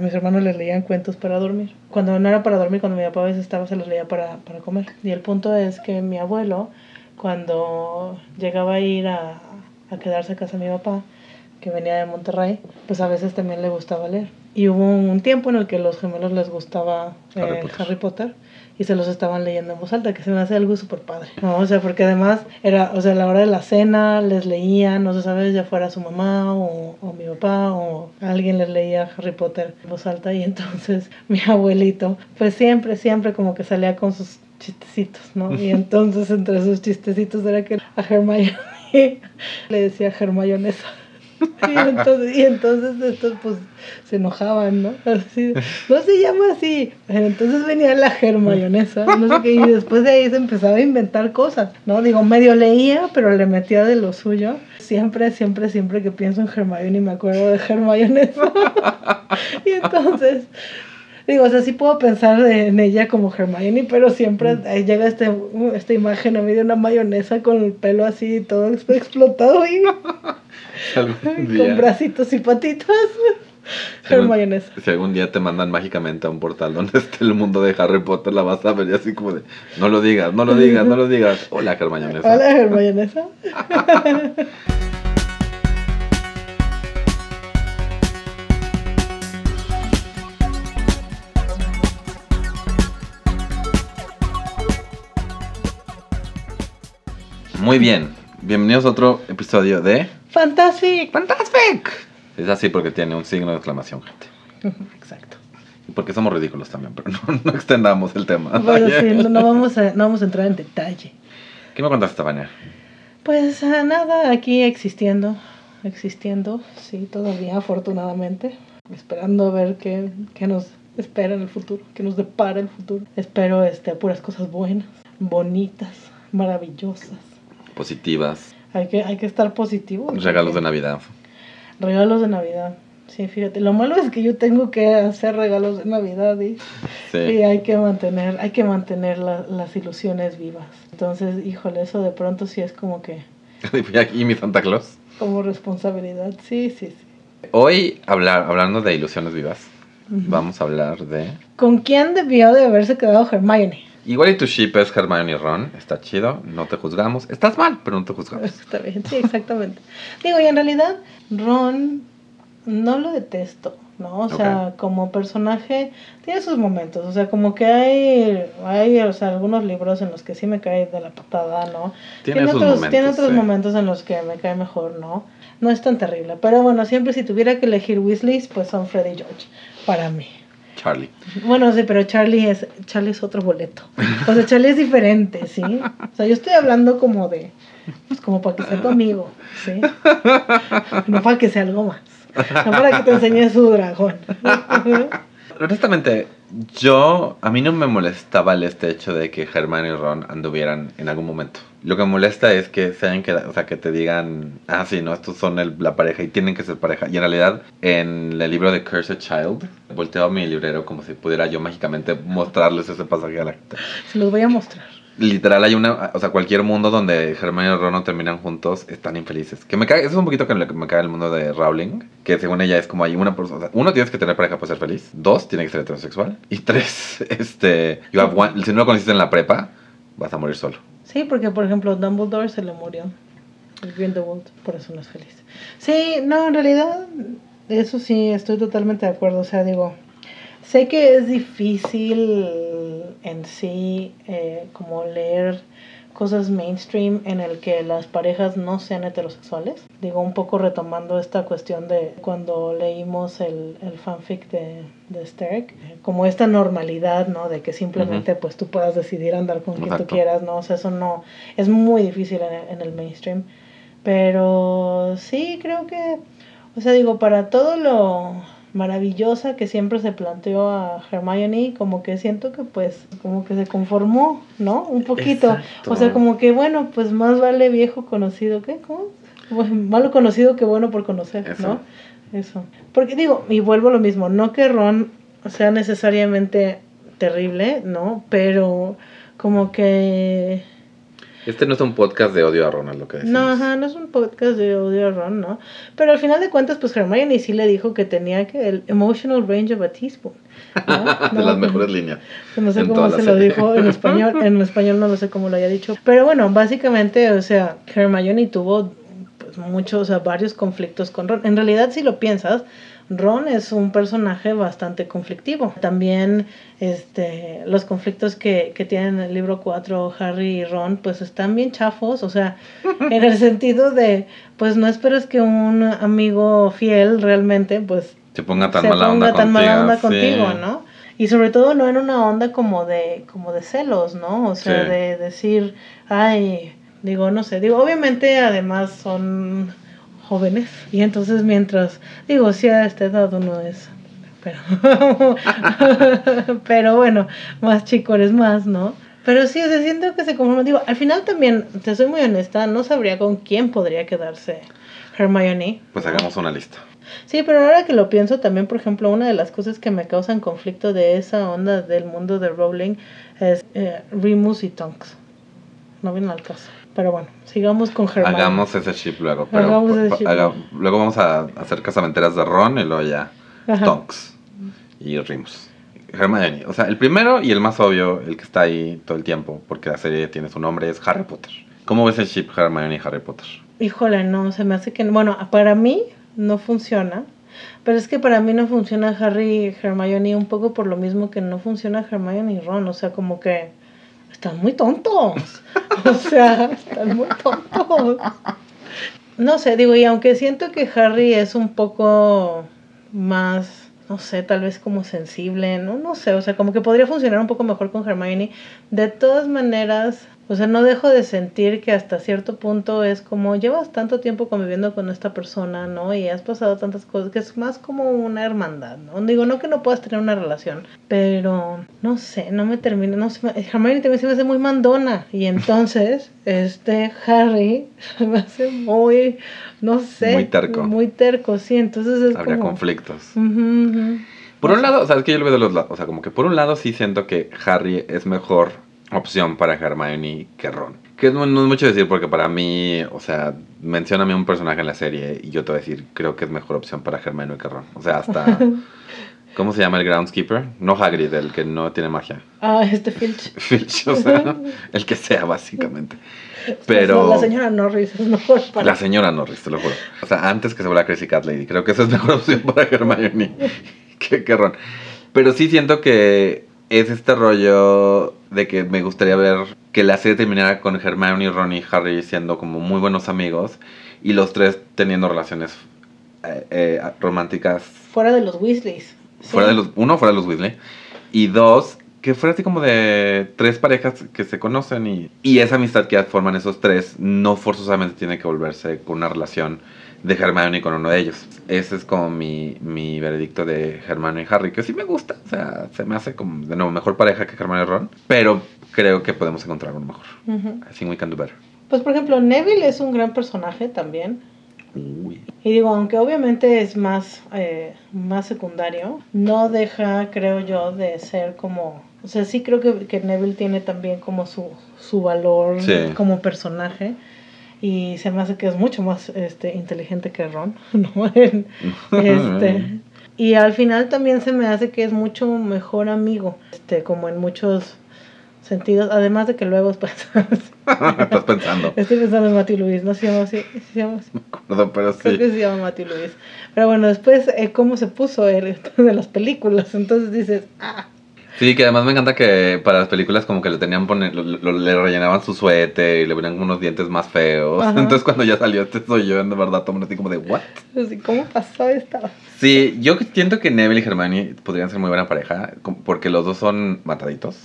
A mis hermanos les leían cuentos para dormir. Cuando no era para dormir, cuando mi papá a veces estaba, se los leía para, para comer. Y el punto es que mi abuelo, cuando llegaba a ir a, a quedarse a casa de mi papá, que venía de Monterrey, pues a veces también le gustaba leer. Y hubo un tiempo en el que los gemelos les gustaba eh, Potter. Harry Potter y se los estaban leyendo en voz alta, que se me hace algo súper padre. ¿no? O sea, porque además era, o sea, a la hora de la cena les leían, no sé, sabes, ya fuera su mamá o, o mi papá o alguien les leía Harry Potter en voz alta y entonces mi abuelito, pues siempre, siempre como que salía con sus chistecitos, ¿no? Y entonces entre sus chistecitos era que a Hermione le decía Hermionesa. Y entonces, y entonces estos pues se enojaban, ¿no? Así, no se llama así. Pero entonces venía la germayonesa, no sé qué, y después de ahí se empezaba a inventar cosas, ¿no? Digo, medio leía, pero le metía de lo suyo. Siempre, siempre, siempre que pienso en Hermione me acuerdo de germayonesa. y entonces, digo, o sea, sí puedo pensar en ella como Hermione, pero siempre ahí llega este, esta imagen a mí de una mayonesa con el pelo así todo explotado y con bracitos y patitas. si algún- si algún día te mandan mágicamente a un portal donde esté el mundo de Harry Potter, la vas a ver y así como de, no lo digas, no lo digas, no lo digas. Hola, Hermione. Hola, Hermionesa. Muy bien, bienvenidos a otro episodio de Fantastic. Fantastic. Es así porque tiene un signo de exclamación, gente. Exacto. Y porque somos ridículos también, pero no, no extendamos el tema. Bueno, sí, no, no vamos a, no vamos a entrar en detalle. ¿Qué me cuentas, Estefania? Pues ah, nada, aquí existiendo, existiendo, sí, todavía afortunadamente, esperando a ver qué, qué nos espera en el futuro, qué nos depara el futuro. Espero este, puras cosas buenas, bonitas, maravillosas. Positivas, Hay que, hay que estar positivos. regalos de Navidad. Regalos de Navidad. Sí, fíjate, lo malo es que yo tengo que hacer regalos de Navidad y, Sí. y hay que mantener, hay que mantener la- las ilusiones vivas. Entonces, híjole, eso de pronto sí es como que, ¿Y mi Santa Claus? como responsabilidad. Sí, sí, sí. Hoy, hablar, hablando de ilusiones vivas, vamos a hablar de... ¿Con quién debió de haberse quedado Hermione? Igual y tu ship es Hermione y Ron, está chido, no te juzgamos. Estás mal, pero no te juzgamos. Está bien, sí, exactamente. Digo, y en realidad, Ron no lo detesto, ¿no? O sea, como personaje tiene sus momentos, o sea, como que hay, hay, o sea, algunos libros en los que sí me cae de la patada, ¿no? Tiene otros, momentos, tiene otros sí. momentos en los que me cae mejor, ¿no? No es tan terrible, pero bueno, siempre si tuviera que elegir Weasleys, pues son Freddy y George, para mí. Charlie. Bueno, sí, pero Charlie es, Charlie es otro boleto. O sea, Charlie es diferente, ¿sí? O sea, yo estoy hablando como de, pues como para que sea tu amigo, ¿sí? No para que sea algo más. No para que te enseñe su dragón. Honestamente, yo, a mí no me molestaba el este hecho de que Hermione y Ron anduvieran en algún momento. Lo que me molesta es que se hayan quedado, o sea, que te digan, ah, sí, no, estos son la pareja y tienen que ser pareja. Y en realidad, en el libro de Cursed Child, volteo a mi librero como si pudiera yo mágicamente mostrarles ese pasaje a la. Se los voy a mostrar. Literal, hay una, o sea, cualquier mundo donde Hermione y Ron no terminan juntos, están infelices. Que me cae, eso es un poquito que me cae el mundo de Rowling, que según ella es como hay una persona, uno tienes que tener pareja para ser feliz, dos, tiene que ser heterosexual, y tres, este, you have one- si no lo conociste en la prepa, vas a morir solo. Sí, porque por ejemplo Dumbledore se le murió. El Grindelwald, por eso no es feliz. Sí, no, en realidad, eso sí, estoy totalmente de acuerdo. O sea, digo, sé que es difícil en sí eh, como leer cosas mainstream en el que las parejas no sean heterosexuales. Digo, un poco retomando esta cuestión de cuando leímos el, el fanfic de, de Sterk, como esta normalidad, ¿no? De que simplemente pues tú puedas decidir andar con quien tú Exacto. quieras, ¿no? O sea, eso no, es muy difícil en el, en el mainstream. Pero sí, creo que, o sea, digo, para todo lo maravillosa que siempre se planteó a Hermione, como que siento que pues, como que se conformó, ¿no? Un poquito. Exacto. O sea, como que bueno, pues más vale viejo conocido que, ¿cómo? Bueno, malo conocido que bueno por conocer, Eso. ¿no? Eso. Porque digo, y vuelvo a lo mismo, no que Ron sea necesariamente terrible, ¿no? Pero como que Este no es un podcast de odio a Ron, es lo que decimos. No, ajá, no es un podcast de odio a Ron, ¿no? Pero al final de cuentas, pues Hermione sí le dijo que tenía que el emotional range of a teaspoon. ¿no? de las mejores líneas. No sé cómo se lo serie. dijo en español. En español no lo sé cómo lo haya dicho. Pero bueno, básicamente, o sea, Hermione tuvo pues, muchos, o sea, varios conflictos con Ron. En realidad, si lo piensas, Ron es un personaje bastante conflictivo. También este, los conflictos que, que tienen en el libro 4 Harry y Ron, pues están bien chafos. O sea, en el sentido de, pues no esperes que un amigo fiel realmente, pues Se ponga tan se mala ponga onda tan contigo. mala onda sí. contigo, ¿no? Y sobre todo no en una onda como de, como de celos, ¿no? O sea, Sí. de decir, ay, digo, no sé, digo, obviamente además son jóvenes y entonces mientras, digo, sí a esta edad uno es, pero, pero bueno, más chico eres más, ¿no? Pero sí, o sea, siento que se conforma, digo, al final también, te soy muy honesta, no sabría con quién podría quedarse Hermione. Pues hagamos una lista. Sí, pero ahora que lo pienso también, por ejemplo, una de las cosas que me causan conflicto de esa onda del mundo de Rowling es eh, Remus y Tonks. No viene al caso. Pero bueno, sigamos con Hermione. Hagamos ese chip luego. Pero Hagamos ese pa- chip haga- luego. vamos a hacer casamenteras de Ron y luego ya Ajá. Tonks y Remus. Hermione. O sea, el primero y el más obvio, el que está ahí todo el tiempo, porque la serie tiene su nombre, es Harry Potter. ¿Cómo ves el chip Hermione y Harry Potter? Híjole, no, se me hace que... Bueno, para mí no funciona. Pero es que para mí no funciona Harry y Hermione un poco por lo mismo que no funciona Hermione y Ron. O sea, como que están muy tontos. O sea, están muy tontos. No sé, digo, y aunque siento que Harry es un poco más, no sé, tal vez como sensible, no, no sé, o sea, como que podría funcionar un poco mejor con Hermione. De todas maneras, o sea, no dejo de sentir que hasta cierto punto es como llevas tanto tiempo conviviendo con esta persona, ¿no? Y has pasado tantas cosas que es más como una hermandad, ¿no? Digo, no que no puedas tener una relación, pero no sé, no me termina, no sé, Hermione también se me hace muy mandona y entonces, este Harry se me hace muy, no sé, Muy terco. muy terco, sí, entonces es Habría como... conflictos. Ujú. Por un lado, o sea, es que yo lo veo de los lados. O sea, como que por un lado sí siento que Harry es mejor opción para Hermione que Ron. Que no, no es mucho decir porque para mí, o sea, mencióname un personaje en la serie y yo te voy a decir, creo que es mejor opción para Hermione que Ron. O sea, hasta... ¿Cómo se llama el groundskeeper? No Hagrid, el que no tiene magia. Ah, este Filch. Filch, o sea, el que sea, básicamente. Pero... La señora Norris es mejor para... La señora Norris, te lo juro. O sea, antes que se vuelva Crazy Cat Lady. Creo que esa es mejor opción para Hermione que, que Ron. Pero sí siento que es este rollo de que me gustaría ver que la serie terminara con Hermione, Ron y Harry siendo como muy buenos amigos y los tres teniendo relaciones eh, eh, románticas Fuera de los Weasleys. Sí. fuera de los uno fuera de los Weasley y dos que fuera así como de tres parejas que se conocen y, y esa amistad que forman esos tres no forzosamente tiene que volverse con una relación de Hermione con uno de ellos. Ese es como mi, mi veredicto de Hermione y Harry, que sí me gusta, o sea, se me hace como de nuevo mejor pareja que Hermione y Ron, pero creo que podemos encontrar uno mejor. Ujú. I think we can do better. Pues por ejemplo, Neville es un gran personaje también. Uy. Y digo, aunque obviamente es más, eh, más secundario, no deja, creo yo, de ser como... O sea, sí creo que, que Neville tiene también como su, su valor Sí. como personaje. Y se me hace que es mucho más este, inteligente que Ron, ¿no? Este, y al final también se me hace que es mucho mejor amigo, este, como en muchos sentidos. Además de que luego Estás pensando. estoy pensando en Matthew Luis, ¿no se llama así? ¿Sí ¿Se llama así? No, pero Creo sí. que se llama Matthew Luis. Pero bueno, después, eh, cómo se puso él de las películas. Entonces dices, ah, Sí, que además me encanta que para las películas como que le tenían poner, lo- lo- le rellenaban su suéter y le ponían unos dientes más feos. Ajá. Entonces cuando ya salió este soy yo, de verdad, todo el mundo así como de, ¿what? así, ¿cómo pasó esta? Sí, yo siento que Neville y Hermione podrían ser muy buena pareja porque los dos son mataditos.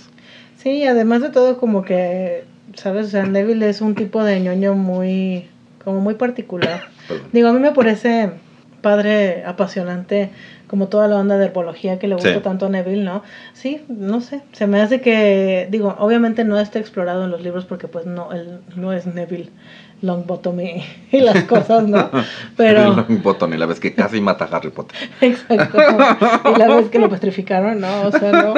Sí, además de todo, como que, ¿sabes? O sea, Neville es un tipo de ñoño muy, como muy particular. Perdón. Digo, a mí me parece padre, apasionante, como toda la onda de herbología que le gusta Sí. tanto a Neville, ¿no? Sí, no sé, se me hace que, digo, obviamente no está explorado en los libros porque pues no, él no es Neville Longbottom y, y las cosas, ¿no? Pero... Longbottom y la vez que casi mata a Harry Potter. Exacto. Y la vez que lo petrificaron, ¿no? O sea, no.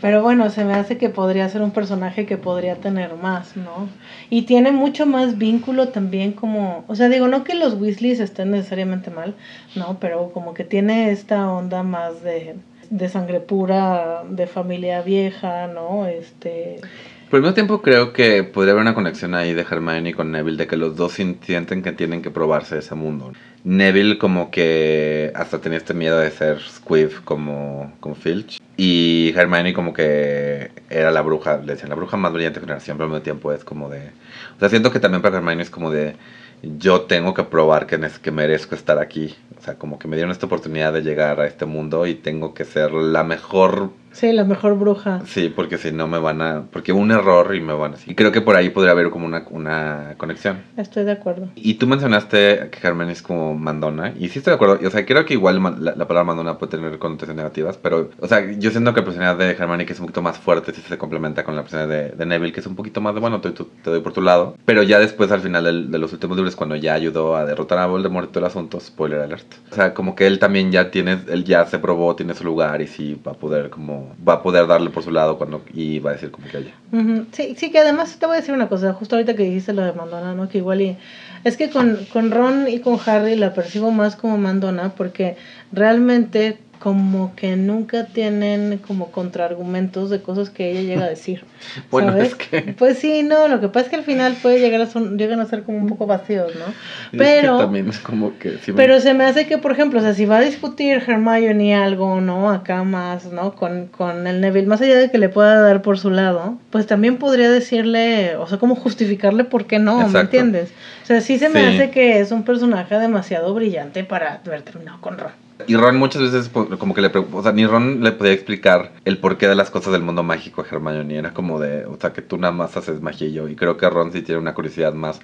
Pero bueno, se me hace que podría ser un personaje que podría tener más, ¿no? Y tiene mucho más vínculo también como... O sea, digo, no que los Weasleys estén necesariamente mal, ¿no? Pero como que tiene esta onda más de, de sangre pura, de familia vieja, ¿no? Este... Por el mismo tiempo creo que podría haber una conexión ahí de Hermione con Neville, de que los dos sienten que tienen que probarse ese mundo. Neville como que hasta tenía este miedo de ser Squiff como, como Filch. Y Hermione como que era la bruja, le decían la bruja más brillante generación, pero al mismo tiempo es como de... O sea, siento que también para Hermione es como de... Yo tengo que probar que, que merezco estar aquí. O sea, como que me dieron esta oportunidad de llegar a este mundo y tengo que ser la mejor Sí, la mejor bruja. Sí, porque si no me van a... Porque un error y me van a... Y creo que por ahí podría haber como una, una conexión. Estoy de acuerdo. Y tú mencionaste que Carmen es como mandona. Y sí estoy de acuerdo. O sea, creo que igual la, la palabra mandona puede tener connotaciones negativas. Pero, o sea, yo siento que la personalidad de Hermione que es un poquito más fuerte si se complementa con la personalidad de, de, Neville, que es un poquito más de, bueno, te, te, doy por tu lado. Pero ya después, al final de, de los últimos libros, cuando ya ayudó a derrotar a Voldemort y todo el asunto, spoiler alert. O sea, como que él también ya tiene... Él ya se probó, tiene su lugar y sí va a poder como... Va a poder darle por su lado cuando y va a decir como que -huh. Sí, sí, que además te voy a decir una cosa, justo ahorita que dijiste lo de Mandona, ¿no? Que igual y... Es que con, con Ron y con Harry la percibo más como Mandona porque realmente como que nunca tienen como contraargumentos de cosas que ella llega a decir. bueno, ¿sabes? es que... Pues sí, no, lo que pasa es que al final puede llegar a son, llegan a ser como un poco vacíos, ¿no? Pero... Es que también es como que... Sí pero me... se me hace que, por ejemplo, o sea, si va a discutir Hermione algo, ¿no? Acá más, ¿no? Con, con el Neville, más allá de que le pueda dar por su lado, pues también podría decirle, o sea, como justificarle por qué no, Exacto. ¿me entiendes? O sea, sí se me Sí. hace que es un personaje demasiado brillante para haber terminado con Ron. Y Ron muchas veces pues, como que le... O sea, ni Ron le podía explicar el porqué de las cosas del mundo mágico a Hermione. Era como de... O sea, que tú nada más haces magia y yo. Y creo que Ron sí tiene una curiosidad más...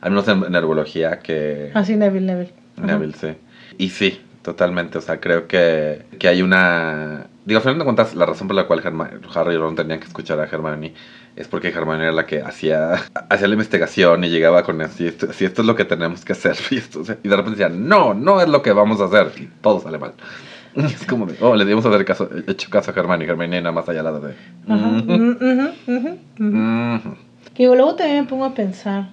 Al menos en, en herbología que... Así Neville, Neville. Ajá. Neville, sí. Y sí, totalmente. O sea, creo que, que hay una... Digo, al final de cuentas, la razón por la cual Herma- Harry y Ron tenían que escuchar a Hermione es porque Hermione era la que hacía, hacía la investigación y llegaba con así, esto, si esto es lo que tenemos que hacer. Y, esto, y de repente decían, no, no es lo que vamos a hacer. Y todo sale mal. Es como de, oh, le debemos haber caso, hecho caso a Hermione. Hermione nada más allá al lado de... Ajá. "Mhm, Ujú, ujú, ujú, ujú. ujú". Que luego también me pongo a pensar,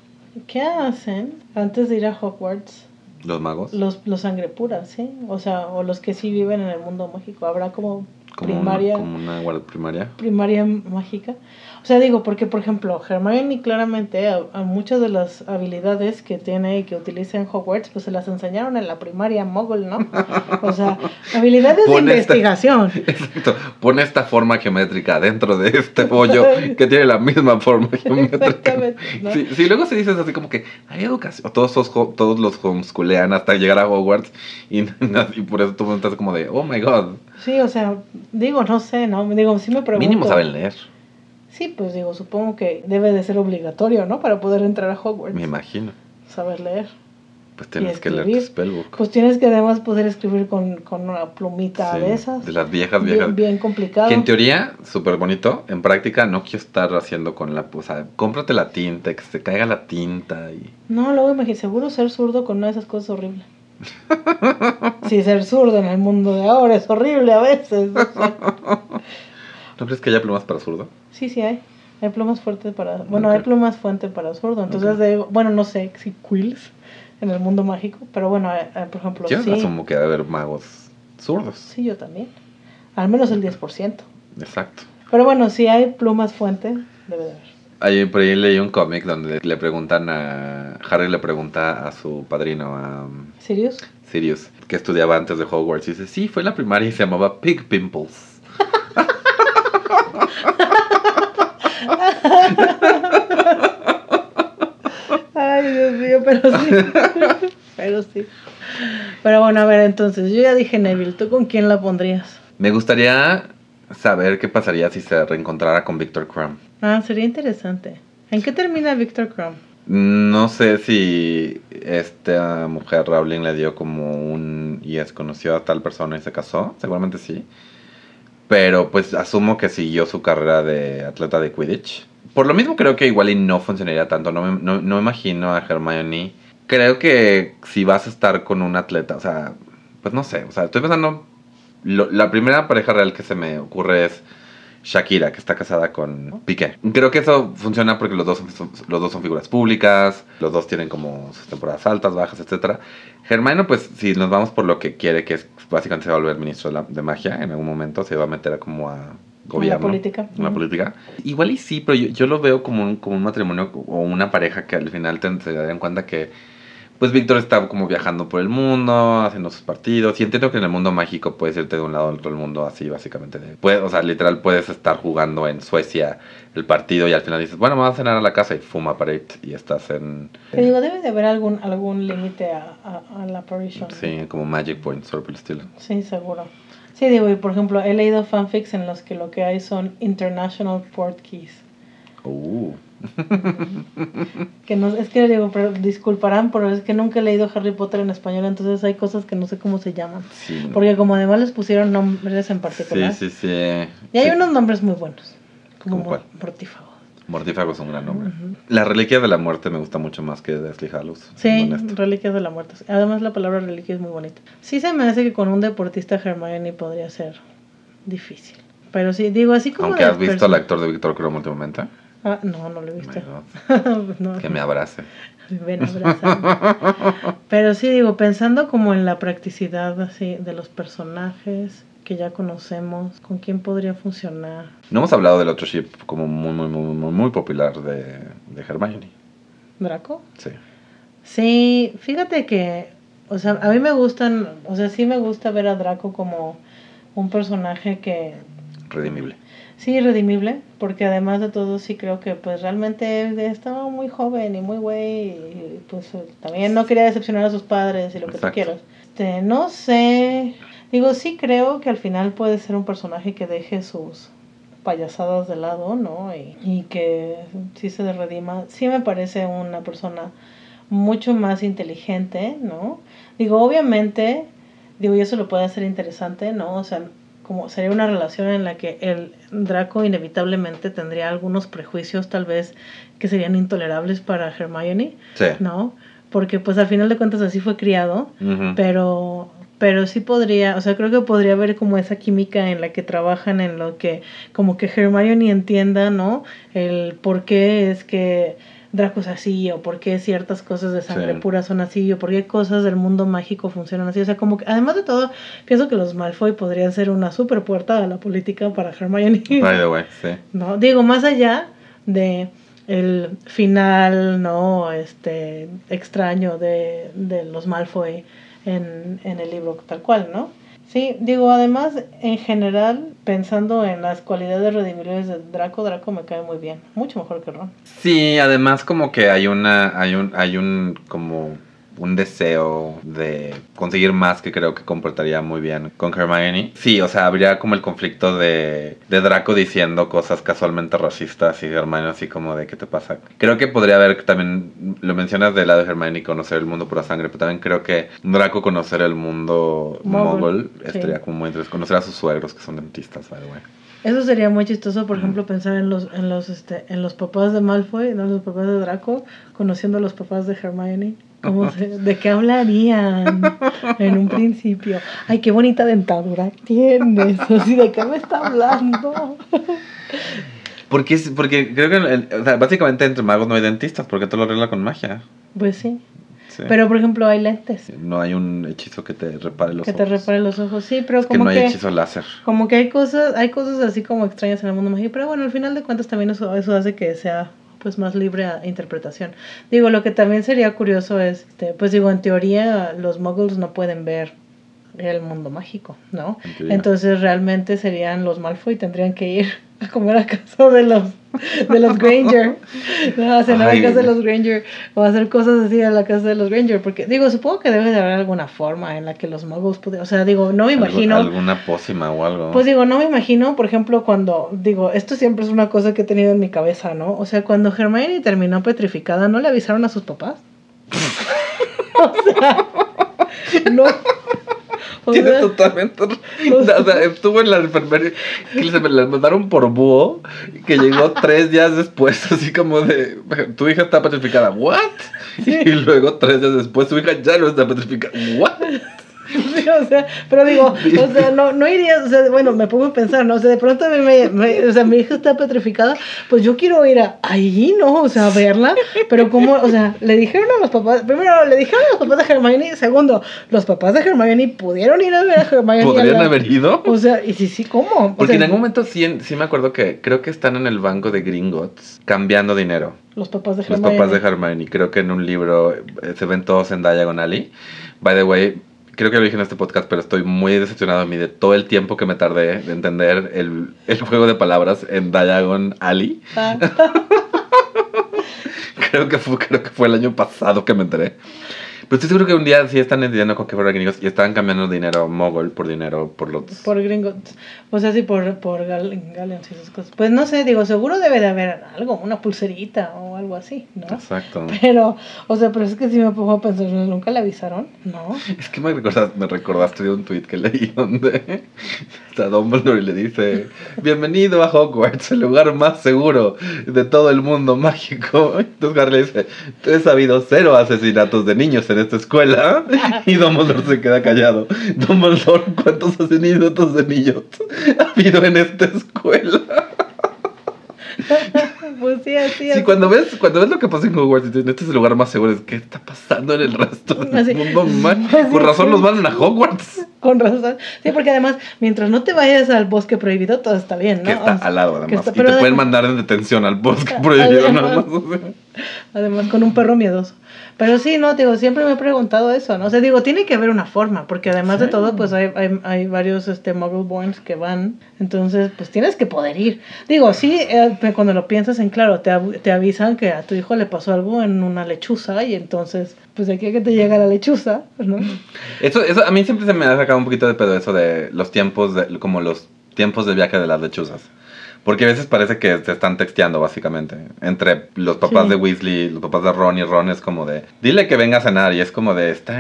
¿qué hacen antes de ir a Hogwarts? Los magos. Los, los sangre pura, ¿sí? O sea, o los que sí viven en el mundo mágico. Habrá como Como, primaria, como una guardia primaria. primaria mágica. O sea, digo, porque por ejemplo, Hermione claramente a, a muchas de las habilidades que tiene y que utiliza en Hogwarts, pues se las enseñaron en la primaria Muggle, ¿no? O sea, habilidades de esta- investigación. Exacto. Pone esta forma geométrica dentro de este bollo que tiene la misma forma geométrica. Exactamente, ¿no? Sí, sí, luego se dice así como que hay educación. Todos los, todos los homeschoolean hasta llegar a Hogwarts y, y por eso tú estás como de, oh my god. Sí, o sea, digo, no sé, ¿no? Digo, sí me pregunto. Mínimo saben leer, Sí, pues digo, supongo que debe de ser obligatorio, ¿no? Para poder entrar a Hogwarts. me imagino. Saber leer. Pues tienes que leer tu spellbook. Pues tienes que además poder escribir con, con una plumita Sí, de esas. de las viejas, viejas. Bien, bien complicado. Que en teoría, súper bonito. En práctica, no quiero estar haciendo con la. O sea, cómprate la tinta, que se caiga la tinta y. No, luego imagínate, seguro ser zurdo con una de esas cosas es horrible. sí, ser zurdo en el mundo de ahora es horrible a veces. o sea. ¿No crees que haya plumas para zurdo? Sí, sí hay. Hay plumas fuertes para... Bueno, hay plumas fuente para zurdo. Entonces, bueno, no sé si quills en el mundo mágico. Pero bueno, eh, eh, por ejemplo, Yo sí. asumo que debe haber magos zurdos. Sí, yo también. Al menos el 10%. Exacto. Pero bueno, si hay plumas fuente, debe de haber. Ahí, por ahí leí un cómic donde le preguntan a. Harry le pregunta a su padrino, a um, ¿Sirius? Sirius, que estudiaba antes de Hogwarts. Y dice: Sí, fue en la primaria y se llamaba Pig Pimples. Ay, Dios mío, pero sí. pero sí. Pero bueno, a ver, entonces, yo ya dije Neville. ¿Tú con quién la pondrías? Me gustaría saber qué pasaría si se reencontrara con Victor Crumb. Ah, sería interesante. ¿En qué termina Victor Crumb? No sé si esta mujer Rowling le dio como un yes, conoció a tal persona y se casó, seguramente sí. Pero pues asumo que siguió su carrera de atleta de Quidditch. Por lo mismo creo que igual y no funcionaría tanto. No me, no, no imagino a Hermione. Creo que si vas a estar con un atleta, o sea, pues no sé, o sea, estoy pensando, la primera pareja real que se me ocurre es Shakira, que está casada con Piqué. Creo que eso funciona porque los dos son, los dos son figuras públicas, los dos tienen como sus temporadas altas, bajas, etcétera. Hermione, pues si nos vamos por lo que quiere, que es básicamente se va a volver ministro de, de magia, en algún momento se va a meter a como a gobierno. política. En la Ujú. política. Igual y sí, pero yo, yo lo veo como un, como un matrimonio o una pareja que al final te, se darían cuenta que pues Víctor está como viajando por el mundo, haciendo sus partidos. Y entiendo que en el mundo mágico puedes irte de un lado al otro del mundo así, básicamente. de- puedes, o sea, literal puedes estar jugando en Suecia el partido y al final dices, bueno, me voy a cenar a la casa y fuma parade y estás en... Te digo, debe de haber algún, algún límite a, a, a la apparition. Sí, como Magic Point, solo por el estilo. Sí, seguro. Sí, digo, y por ejemplo, he leído fanfics en los que lo que hay son international port keys. Uh. Que no, es que digo, pero disculparán, pero es que nunca he leído Harry Potter en español, entonces hay cosas que no sé cómo se llaman. Sí. Porque como además les pusieron nombres en Sí, particular. sí, sí. Y hay Sí. unos nombres muy buenos. Como ¿Cómo cuál? mortífago. Mortífago es un gran nombre. La reliquia de la muerte me gusta mucho más que Deathly Hallows. Sí, reliquias de la muerte. Además la palabra reliquia es muy bonita. Sí se me hace que con un deportista Hermione podría ser difícil. Pero sí, digo, así como... Aunque has visto al actor de Víctor Krum últimamente. Ah, no, no lo he visto. No, que me abrace. Ven, abrázame. Pero sí, digo, pensando como en la practicidad así de los personajes que ya conocemos, con quién podría funcionar. No hemos hablado del otro ship como muy, muy, muy, muy, muy popular de, de Hermione. ¿Draco? Sí. Sí, fíjate que, o sea, a mí me gustan, o sea, sí me gusta ver a Draco como un personaje que Redimible. sí redimible, porque además de todo sí creo que pues realmente estaba muy joven y muy güey y pues también no quería decepcionar a sus padres y lo que tú quieras. Este, no sé, digo, sí creo que al final puede ser un personaje que deje sus payasadas de lado, ¿no? Y, y que sí se redima. Sí me parece una persona mucho más inteligente, ¿no? Digo, obviamente, digo, y eso lo puede hacer interesante, ¿no? O sea, como sería una relación en la que el Draco inevitablemente tendría algunos prejuicios tal vez que serían intolerables para Hermione, Sí. ¿no? Porque pues al final de cuentas así fue criado, pero pero sí podría, o sea, creo que podría haber como esa química en la que trabajan, en lo que como que Hermione entienda, ¿no? El por qué es que Draco es así, o por qué ciertas cosas de sangre Sí. pura son así, o por qué cosas del mundo mágico funcionan así. O sea, como que, además de todo, pienso que los Malfoy podrían ser una super puerta a la política para Hermione. By the way, sí. ¿no? Digo, más allá de el final, ¿no? Este extraño de, de los Malfoy en, en el libro tal cual, ¿no? Sí, digo, además, en general, pensando en las cualidades redimibles de Draco, Draco me cae muy bien, mucho mejor que Ron. Sí, además como que hay una, hay un, hay un como un deseo de conseguir más que creo que comportaría muy bien con Hermione. Sí, o sea, habría como el conflicto de, de Draco diciendo cosas casualmente racistas y Hermione así como de ¿qué te pasa? Creo que podría haber también, lo mencionas del lado de Hermione conocer el mundo por la sangre, pero también creo que Draco conocer el mundo sí. estaría como muy interesante. Conocer a sus suegros que son dentistas, by the way. Eso sería muy chistoso, por ejemplo, pensar en los, en los, este, en los papás de Malfoy, no los papás de Draco, conociendo a los papás de Hermione. ¿Cómo se- ¿De qué hablarían en un principio? Ay, qué bonita dentadura tienes. Así, ¿de qué me está hablando? Porque, es- porque creo que el- o sea, básicamente entre magos no hay dentistas, porque todo lo arregla con magia. Pues sí. Sí. Pero, por ejemplo, hay lentes no hay un hechizo que te repare los que te ojos. repare los ojos. Sí, pero Es que como no hay que... hechizo láser. Como que hay cosas, hay cosas así como extrañas en el mundo mágico, pero bueno, al final de cuentas también eso, eso hace que sea pues más libre a interpretación. Digo, lo que también sería curioso es, este, pues digo, en teoría los muggles no pueden ver el mundo mágico, ¿no? Entonces realmente serían los Malfoy tendrían que ir a comer a casa de los de los Granger, ¿no? a cenar Ay. a casa de los Granger o a hacer cosas así a la casa de los Granger, porque digo, supongo que debe de haber alguna forma en la que los muggles pudieran, o sea, digo, no me Algo- imagino alguna pócima o algo. pues digo, no me imagino, por ejemplo, cuando, digo, esto siempre es una cosa que he tenido en mi cabeza, ¿no? O sea, cuando Hermione terminó petrificada, ¿no le avisaron a sus papás? o sea, no. Sea, totalmente. O sea, estuvo en la enfermería. Que se me la mandaron por búho. Que llegó tres días después, así como de. Tu hija está petrificada. ¿What? Y luego tres días después, tu hija ya no está petrificada. ¿What? Sí, o sea, pero digo, o sea, no, no iría, o sea, bueno, me pongo a pensar, ¿no? O sea, de pronto a mí me, me- o sea, mi hija está petrificada, pues yo quiero ir a, ahí, ¿no? O sea, a verla, pero como, o sea, le dijeron a los papás, primero, le dijeron a los papás de Hermione, segundo, los papás de Hermione pudieron ir a ver a Hermione. a ¿Podrían la- haber ido? O sea, y sí, sí, ¿cómo? O Porque sea, en algún momento sí, sí me acuerdo que creo que están en el banco de Gringotts cambiando dinero. Los papás de Los Hermione. papás de Hermione. Creo que en un libro eh, se ven todos en Diagon Alley. By the way, creo que lo dije en este podcast, pero estoy muy decepcionado de mí de todo el tiempo que me tardé de entender el, el juego de palabras en Diagon Alley. Creo que, fue, creo que fue el año pasado que me enteré. Pero estoy seguro que un día sí están lidiando con que fueron gringos y estaban cambiando dinero mogul por dinero por los... por Gringotts. O sea, sí, por, por Gal Galleons y esas cosas. Pues no sé, digo, seguro debe de haber algo, una pulserita o algo así, ¿no? Exacto. Pero, o sea, pero es que si me pongo a pensar. ¿nunca le avisaron? No. Es que me recordaste, me recordaste de un tweet que leí donde está Dumbledore y le dice Bienvenido a Hogwarts, el lugar más seguro de todo el mundo mágico. Entonces Harry le dice, he sabido cero asesinatos de niños en esta escuela. Y Dumbledore se queda callado. Dumbledore, ¿cuántos asesinatos de niños ha habido en esta escuela? pues sí, así Sí, cuando ves, cuando ves lo que pasa en Hogwarts y dices, este es el lugar más seguro, es ¿qué está pasando en el resto del Así. mundo? man? Así, Por razón sí. los mandan a Hogwarts. Con razón. Sí, porque además, mientras no te vayas al bosque prohibido, todo está bien, ¿no? Que está O sea, al lado, que además. está- y te pueden mandar en detención al bosque prohibido, Además. nada más. o sea. Además, con un perro miedoso. Pero sí, no, digo, siempre me he preguntado eso, ¿no? O sea, digo, tiene que haber una forma, porque además de Sí. todo, pues hay, hay, hay varios este, Muggleborns que van, entonces, pues tienes que poder ir. Digo, sí, eh, cuando lo piensas en claro, te, av- te avisan que a tu hijo le pasó algo en una lechuza, y entonces, pues de aquí a que te llega la lechuza, ¿no? Eso, eso, a mí siempre se me ha sacado un poquito de pedo eso de los tiempos, de, como los tiempos de viaje de las lechuzas. Porque a veces parece que se están texteando, básicamente. Entre los papás Sí. de Weasley, los papás de Ron y Ron es como de, dile que venga a cenar. Y es como de, está,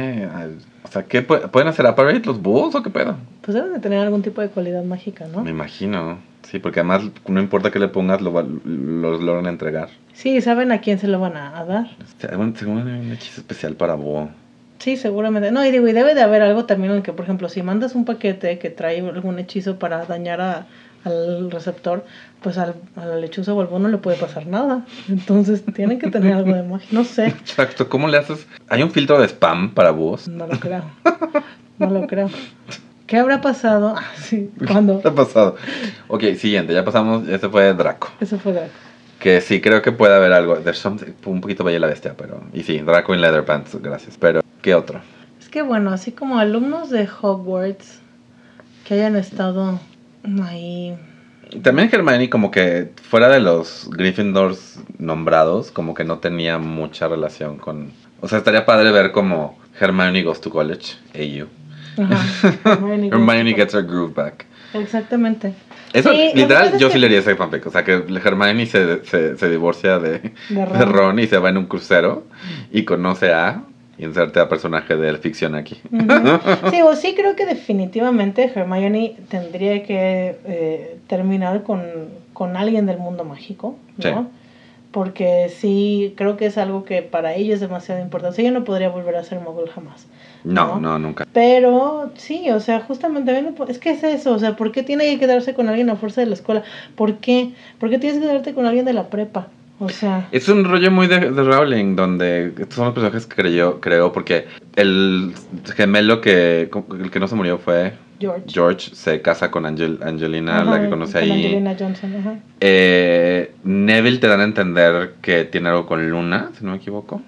o sea, ¿qué pu- pueden hacer apparate los búhos o qué pedo? Pues deben de tener algún tipo de cualidad mágica, ¿no? Me imagino. Sí, porque además no importa que le pongas, lo, los logran entregar. Sí, saben a quién se lo van a, a dar. Según, un hechizo especial para búho. Sí, seguramente. No, y digo, y debe de haber algo también en que, por ejemplo, si mandas un paquete que trae algún hechizo para dañar a, al receptor, pues al, a la lechuza o al bono no le puede pasar nada. Entonces tienen que tener algo de magia. No sé, Exacto, ¿cómo le haces? ¿Hay un filtro de spam para búhos? no lo creo. No lo creo. ¿Qué habrá pasado? Ah, sí, cuando ¿Qué ha pasado? Ok, siguiente, ya pasamos, este fue Draco. eso fue Draco. Que sí, creo que puede haber algo. Un poquito Bella la Bestia, pero... Y sí, Draco en Leather Pants, gracias. Pero, ¿qué otro? Es que bueno, así como alumnos de Hogwarts que hayan estado ahí. También Hermione como que fuera de los Gryffindors nombrados, como que no tenía mucha relación con... O sea, estaría padre ver como Hermione goes to college, AU. Ajá, Hermione gets her groove back. Exactamente. Eso, Sí, literal, yo sí leería ese fanfic. O sea, que Hermione se, se, se divorcia de, De de Ron. Ron y se va en un crucero y conoce a... Inserte a personaje de ficción aquí. Sí, o sí creo que definitivamente Hermione tendría que eh, terminar con, con alguien del mundo mágico, ¿no? Sí. Porque sí, creo que es algo que para ella es demasiado importante. Ella no podría volver a ser mogul jamás. No, ¿no? no, nunca. Pero sí, o sea, justamente, es que es eso, o sea, ¿por qué tiene que quedarse con alguien a fuerza de la escuela? ¿Por qué? ¿Por qué tienes que quedarte con alguien de la prepa? O sea, Es un rollo muy de, de Rowling, donde estos son los personajes que creyó, creó, porque el gemelo que, el que no se murió fue George. George, se casa con Angel, Angelina, Ajá, la que conoce con ahí. Angelina Johnson, ajá. Eh, Neville te dan a entender que tiene algo con Luna, si no me equivoco.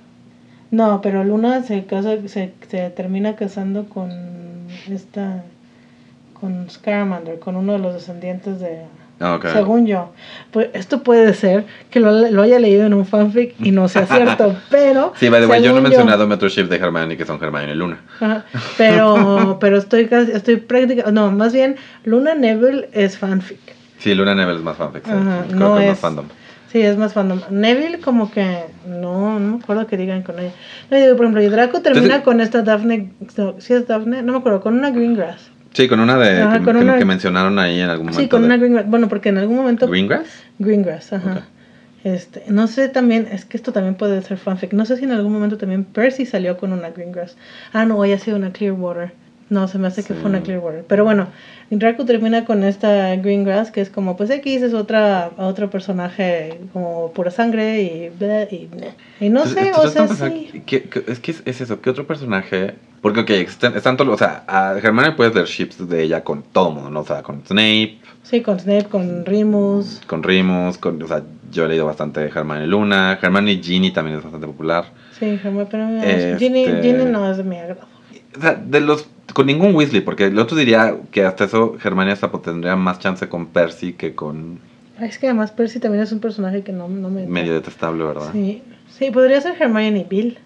No, pero Luna se casa, se, se termina casando con esta, con Scamander, con uno de los descendientes de, Ah, ok. según yo. Pues esto puede ser que lo, lo haya leído en un fanfic y no sea cierto, pero. Sí, by the way, yo no he mencionado Mentorship de Hermione, que son Hermione y Luna. Ajá, pero, pero estoy casi, estoy práctica, no, más bien Luna Neville es fanfic. Sí, Luna Neville es más fanfic. sí. Ajá, Creo no que es- más fandom. Sí, es más fandom. Neville como que no, no me acuerdo que digan con ella. No, digo, por ejemplo, y Draco termina Entonces- con esta Daphne, no, ¿sí es Daphne? No me acuerdo, con una Greengrass. Sí, con una de Ajá, que, con que- una- que mencionaron ahí en algún momento. Sí, con de- una Greengrass. Bueno, porque en algún momento... ¿Greengrass? Greengrass, ajá. Este, no sé también, es que esto también puede ser fanfic. No sé si en algún momento también Percy salió con una Greengrass. Ah, no, haya sido una Clearwater. No, se me hace que fue una Clearwater. Pero bueno, Draco termina con esta Greengrass, que es como, pues X es otra, otro personaje como pura sangre y... y, y no Entonces, sé, o sea, sí. pensar, ¿qué- qué- es que es, es eso, ¿qué otro personaje? Porque, ok, están, están todos, o sea, a Hermione puedes leer ships de ella con todo mundo, ¿no? O sea, con Snape, Sí, con Snape, con Remus. con Remus, con, o sea, yo he leído bastante de Hermione Luna, Hermione Ginny también es bastante popular. Sí, Hermione, pero Este- Ginny, Ginny no es de mi agrado. O sea, de los, con ningún Weasley, porque el otro diría que hasta eso hasta pues, tendría más chance con Percy que con Es que además Percy también es un personaje que no, no me... medio detestable, ¿verdad? Sí, sí, podría ser Hermione y Bill.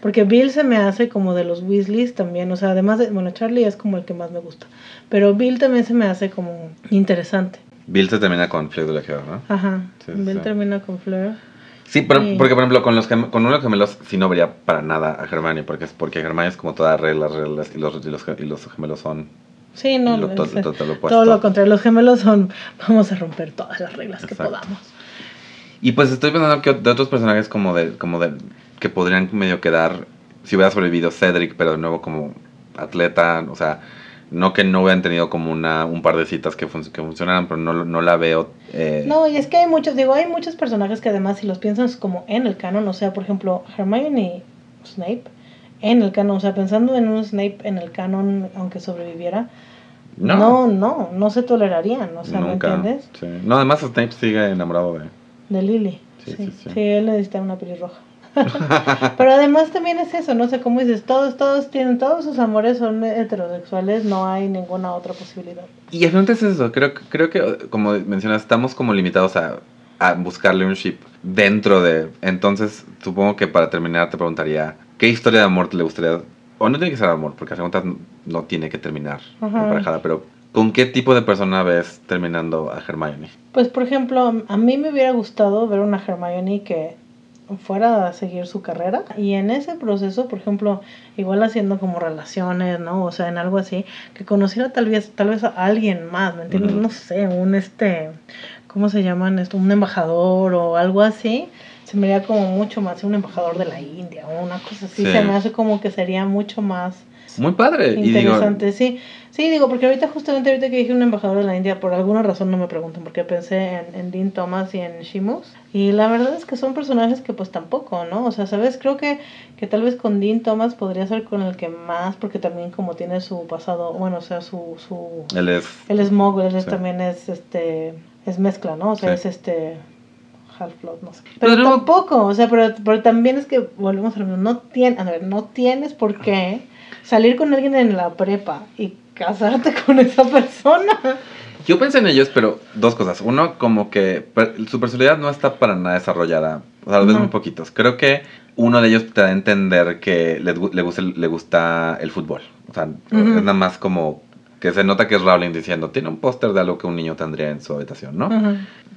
Porque Bill se me hace como de los Weasleys también. O sea, además de. Bueno, Charlie es como el que más me gusta. Pero Bill también se me hace como interesante. Bill se termina con Fleck de Legio, ¿no? Ajá. Sí, Bill sí. termina con Fleur. Sí, pero, Sí. porque por ejemplo con los con uno de los gemelos sí no vería para nada a Hermione, porque es porque Hermione es como todas reglas, reglas, y los, y los, y los gemelos son Sí, no. lo, to- to- todo lo todo lo contrario. Los gemelos son. Vamos a romper todas las reglas que Exacto. podamos. Y pues estoy pensando que de otros personajes como de, como de, que podrían medio quedar, si hubiera sobrevivido Cedric, pero de nuevo como atleta, o sea, no que no hubieran tenido como una, un par de citas que, fun- que funcionaran, pero no, no la veo. eh, No, y es que hay muchos, digo, hay muchos personajes que además si los piensas como en el canon, o sea, por ejemplo, Hermione y Snape en el canon, o sea, pensando en un Snape en el canon, aunque sobreviviera, no, no, no, no, se tolerarían, o sea, nunca. ¿me entiendes? Sí. No, además Snape sigue enamorado de... De Lily. Sí, Sí, sí, sí, sí. él necesita una pelirroja. Pero además también es eso, no sé cómo dices, todos, todos tienen, todos sus amores son heterosexuales, no hay ninguna otra posibilidad. Y al final es eso, creo, que- creo que, como mencionas, estamos como limitados a, a buscarle un ship dentro de... Entonces, supongo que para terminar te preguntaría, ¿qué historia de amor le gustaría... O no tiene que ser amor, porque a fin de cuentas no tiene que terminar emparejada, pero ¿con qué tipo de persona ves terminando a Hermione? Pues por ejemplo, a mí me hubiera gustado ver una Hermione que fuera a seguir su carrera y en ese proceso, por ejemplo, igual haciendo como relaciones, ¿no? O sea, en algo así, que conociera tal vez tal vez a alguien más, ¿me entiendes? No sé, un este ¿cómo se llaman esto? Un embajador o algo así. Se me haría como mucho más un embajador de la India o una cosa así. Sí. Se me hace como que sería mucho más Muy padre. Y digo, Interesante, sí. Sí, digo, porque ahorita, justamente ahorita que dije un embajador de la India, por alguna razón no me preguntan, porque pensé en, en Dean Thomas y en Shimos. Y la verdad es que son personajes que pues tampoco, ¿no? O sea, ¿sabes? Creo que, que tal vez con Dean Thomas podría ser con el que más, porque también como tiene su pasado, bueno, o sea, su... su él es... él es mogul, él es- Sí. también es, este, es mezcla, ¿no? O sea, Sí. es este... Half-Blood, no sé. Pero tampoco, o sea, pero, pero también es que, volvemos a lo mismo, no, tien, a ver, no tienes por qué salir con alguien en la prepa y casarte con esa persona. Yo pensé en ellos, pero dos cosas. Uno, como que su personalidad no está para nada desarrollada. O sea, los ves Ujú. muy poquitos. Creo que uno de ellos te da a entender que le, le, gusta, el- le gusta el fútbol. O sea, es nada más como que se nota que es Rowling diciendo, tiene un póster de algo que un niño tendría en su habitación, ¿no?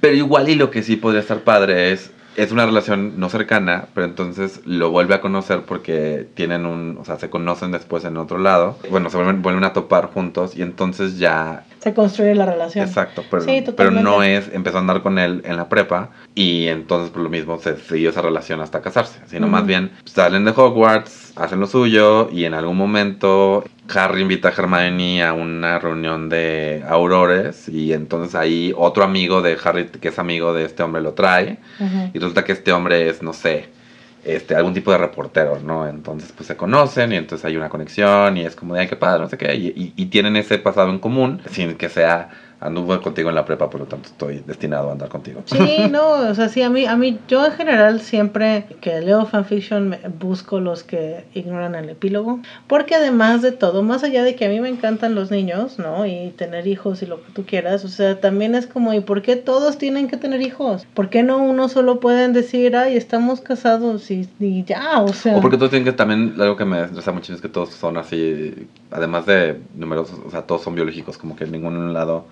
Pero igual y lo que sí podría estar padre es, es una relación no cercana, pero entonces lo vuelve a conocer porque tienen un, o sea, se conocen después en otro lado. Bueno, se vuelven, vuelven a topar juntos y entonces ya Se construye la relación. Exacto, pero, Sí, pero no es empezó a andar con él en la prepa y entonces por lo mismo se siguió esa relación hasta casarse, sino más bien salen de Hogwarts, hacen lo suyo y en algún momento Harry invita a Hermione a una reunión de aurores y entonces ahí otro amigo de Harry que es amigo de este hombre lo trae. Y resulta que este hombre es, no sé, este, algún tipo de reportero, ¿no? Entonces, pues se conocen y entonces hay una conexión y es como de, ay, qué padre, no sé qué, y, y- y tienen ese pasado en común sin que sea, anduve contigo en la prepa, por lo tanto estoy destinado a andar contigo. Sí, no, o sea, sí, a mí, a mí, yo en general siempre que leo fanfiction me- busco los que ignoran el epílogo, porque además de todo, más allá de que a mí me encantan los niños, ¿no? Y tener hijos y lo que tú quieras, o sea, también es como, ¿y por qué todos tienen que tener hijos? ¿Por qué no uno solo pueden decir, ay, estamos casados y, y ya, o sea... O porque todos tienen que también, algo que me interesa mucho es que todos son así, además de numerosos, o sea, todos son biológicos, como que en ningún lado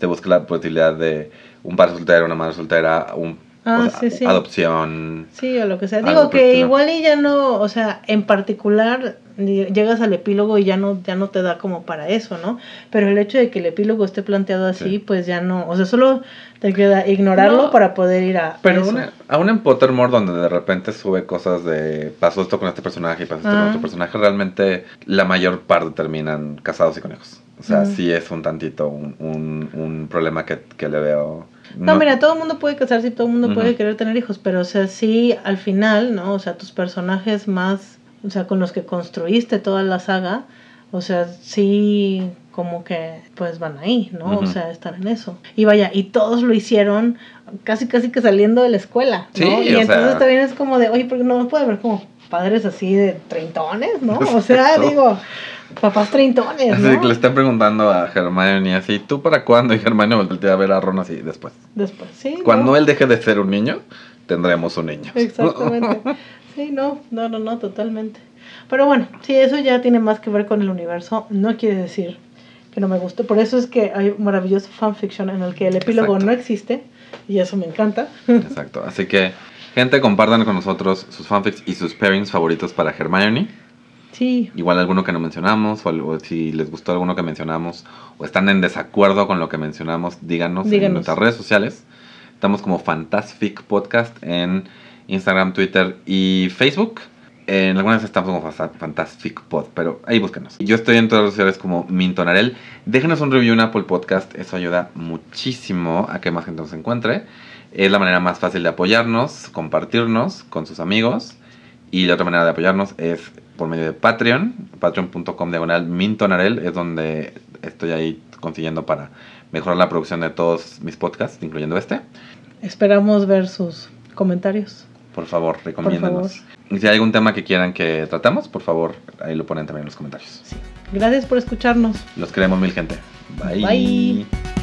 se busca la posibilidad de un padre soltero, una madre soltera, un Ah, O sea, sí, sí. Adopción. Sí, o lo que sea. Digo que igual y ya no, o sea, en particular llegas al epílogo y ya no, ya no te da como para eso, ¿no? Pero el hecho de que el epílogo esté planteado así, Sí. pues ya no, o sea, solo te queda ignorarlo No. para poder ir a, a Pero eso. una- aún en Pottermore, donde de repente sube cosas de pasó esto con este personaje y pasó esto con Ah. otro personaje, realmente la mayor parte terminan casados y con hijos. O sea, sí es un tantito un, un, un problema que, que le veo. No, mira, todo el mundo puede casarse y todo el mundo puede querer tener hijos, pero o sea, sí, al final, ¿no? O sea, tus personajes más, o sea, con los que construiste toda la saga, o sea, sí, como que, pues van ahí, ¿no? O sea, están en eso. Y vaya, y todos lo hicieron casi, casi que saliendo de la escuela, ¿no? Sí, y entonces sea- también es como de, oye, porque no me puede ver como padres así de treintones, ¿no? O sea, Exacto. digo, papás treintones, Así ¿no? que le están preguntando a Hermione así, ¿tú para cuándo? Y Hermione voltea a ver a Ron así después. Después, sí. Cuando ¿no? él deje de ser un niño, tendremos un niño. Exactamente. Sí, no, no, no, no, totalmente. Pero bueno, sí, eso ya tiene más que ver con el universo. No quiere decir que no me guste. Por eso es que hay maravilloso fanfiction en el que el epílogo Exacto. no existe. Y eso me encanta. Exacto. Así que, gente, compartan con nosotros sus fanfics y sus pairings favoritos para Hermione. Sí, Igual alguno que no mencionamos, o, si les gustó alguno que mencionamos, o están en desacuerdo con lo que mencionamos, díganos, en nuestras redes sociales. Estamos como Fantastic Podcast en Instagram, Twitter y Facebook. En algunas estamos como Fantastic Pod, pero ahí búsquenos. Yo estoy en todas las redes sociales como Mintonarel. Déjenos un review en Apple Podcast, eso ayuda muchísimo a que más gente nos encuentre. Es la manera más fácil de apoyarnos, compartirnos con sus amigos. Y la otra manera de apoyarnos es por medio de Patreon, patreon.com diagonal mintonarel, es donde estoy ahí consiguiendo para mejorar la producción de todos mis podcasts, incluyendo este. esperamos ver sus comentarios. Por favor, recomiéndenos. Y si hay algún tema que quieran que tratamos, por favor, ahí lo ponen también en los comentarios. Gracias por escucharnos. Los queremos mil gente. Bye. Bye.